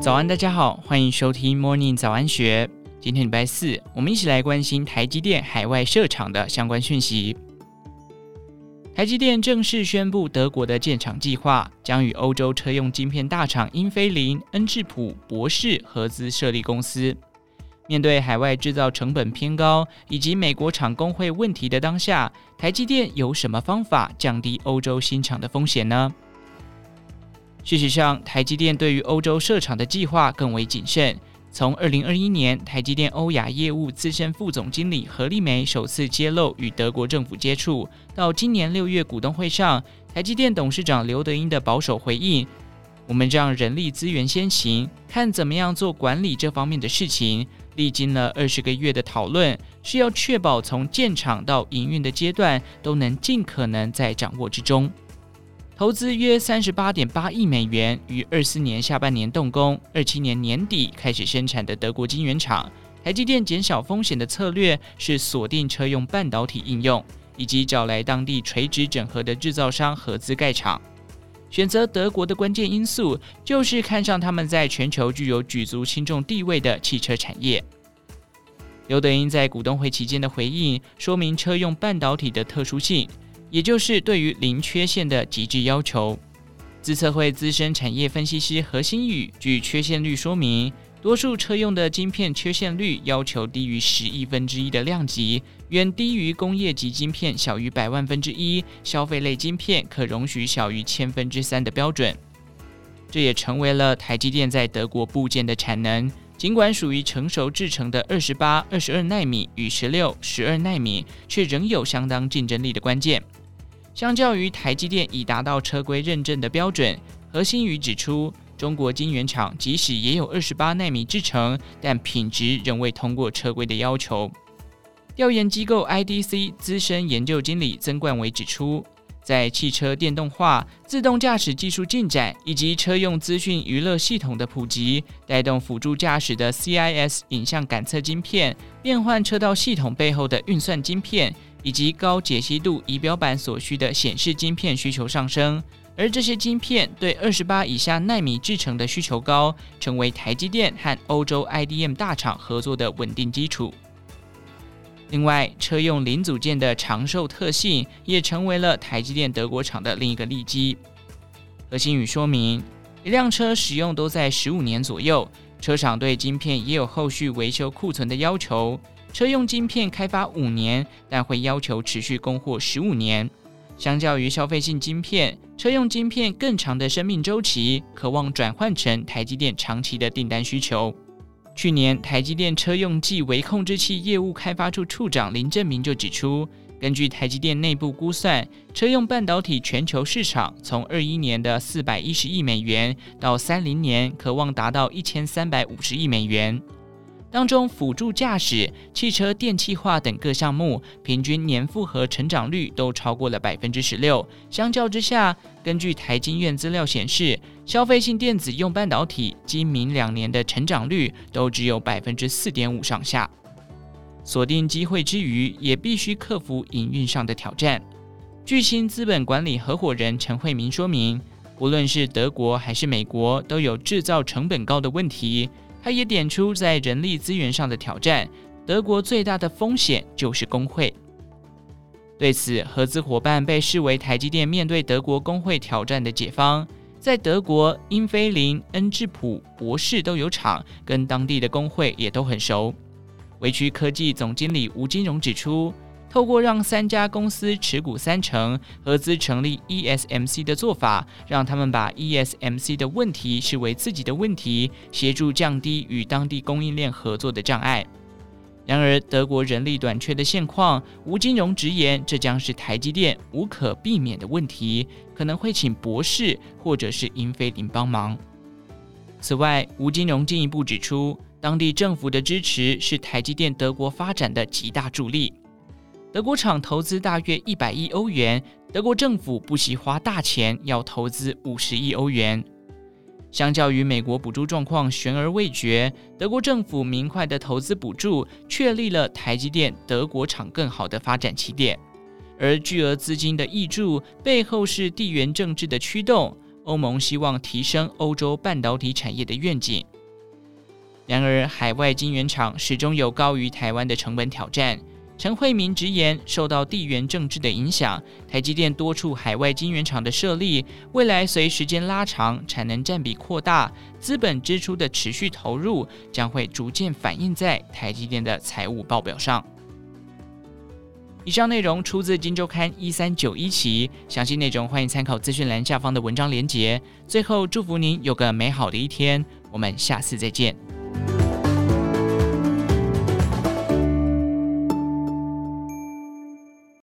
早安，大家好，欢迎收听 Morning 早安学。今天礼拜四，我们一起来关心台积电海外设厂的相关讯息。台积电正式宣布，德国的建厂计划将与欧洲车用晶片大厂英飞凌、恩智浦、博世合资设立公司。面对海外制造成本偏高以及美国厂工会问题的当下，台积电有什么方法降低欧洲新厂的风险呢？事实上，台积电对于欧洲设厂的计划更为谨慎。从二零二一年台积电欧亚业务资深副总经理何丽梅首次揭露与德国政府接触，到今年六月股东会上，台积电董事长刘德英的保守回应：“我们让人力资源先行，看怎么样做管理这方面的事情。历经了二十个月的讨论，是要确保从建厂到营运的阶段都能尽可能在掌握之中。”投资约三十八点八亿美元，于二四年下半年动工，二七年年底开始生产的德国晶圆厂。台积电减少风险的策略是锁定车用半导体应用，以及找来当地垂直整合的制造商合资盖厂。选择德国的关键因素就是看上他们在全球具有举足轻重地位的汽车产业。刘德英在股东会期间的回应说明车用半导体的特殊性。也就是对于零缺陷的极致要求。自策会资深产业分析师何新宇据缺陷率说明，多数车用的晶片缺陷率要求低于十亿分之一的量级，远低于工业级晶片小于百万分之一，消费类晶片可容许小于千分之三的标准。这也成为了台积电在德国部件的产能，尽管属于成熟制程的二十八、二十二纳米与十六、十二纳米，却仍有相当竞争力的关键。相较于台积电已达到车规认证的标准，何新宇指出，中国晶圆厂即使也有二十八纳米制程，但品质仍未通过车规的要求。调研机构 IDC 资深研究经理曾冠伟指出，在汽车电动化、自动驾驶技术进展以及车用资讯娱乐系统的普及，带动辅助驾驶的 CIS 影像感测晶片、变换车道系统背后的运算晶片。以及高解析度仪表板所需的显示晶片需求上升，而这些晶片对二十八以下奈米制程的需求高，成为台积电和欧洲 IDM 大厂合作的稳定基础。另外，车用零组件的长寿特性也成为了台积电德国厂的另一个利基。何新宇说明，一辆车使用都在十五年左右，车厂对晶片也有后续维修库存的要求。车用晶片开发五年，但会要求持续供货十五年。相较于消费性晶片，车用晶片更长的生命周期，渴望转换成台积电长期的订单需求。去年，台积电车用计微控制器业务开发处处长林正明就指出，根据台积电内部估算，车用半导体全球市场从二一年的四百一十亿美元，到三零年可望达到一千三百五十亿美元。当中，辅助驾驶、汽车电气化等各项目平均年复合成长率都超过了百分之十六。相较之下，根据台经院资料显示，消费性电子用半导体今明两年的成长率都只有百分之四点五上下。锁定机会之余，也必须克服营运上的挑战。巨星资本管理合伙人陈慧明说明，无论是德国还是美国，都有制造成本高的问题。他也点出，在人力资源上的挑战，德国最大的风险就是工会。对此，合资伙伴被视为台积电面对德国工会挑战的解方。在德国，英飞凌、恩智浦、博世都有厂，跟当地的工会也都很熟。微曲科技总经理吴金荣指出，透过让三家公司持股三成，合资成立 ESMC 的做法，让他们把 ESMC 的问题视为自己的问题，协助降低与当地供应链合作的障碍。然而，德国人力短缺的现况，吴金荣直言，这将是台积电无可避免的问题，可能会请博世或者是英飞凌帮忙。此外，吴金荣进一步指出，当地政府的支持是台积电德国发展的极大助力。德国厂投资大约一百亿欧元，德国政府不惜花大钱要投资五十亿欧元。相较于美国补助状况悬而未决，德国政府明快的投资补助，确立了台积电德国厂更好的发展起点。而巨额资金的挹注背后是地缘政治的驱动，欧盟希望提升欧洲半导体产业的愿景。然而，海外晶圆厂始终有高于台湾的成本挑战。陈慧明直言，受到地缘政治的影响，台积电多处海外晶圆厂的设立，未来随时间拉长，产能占比扩大，资本支出的持续投入，将会逐渐反映在台积电的财务报表上。以上内容出自《金周刊》一三九一期，详细内容欢迎参考资讯栏下方的文章连结。最后，祝福您有个美好的一天，我们下次再见。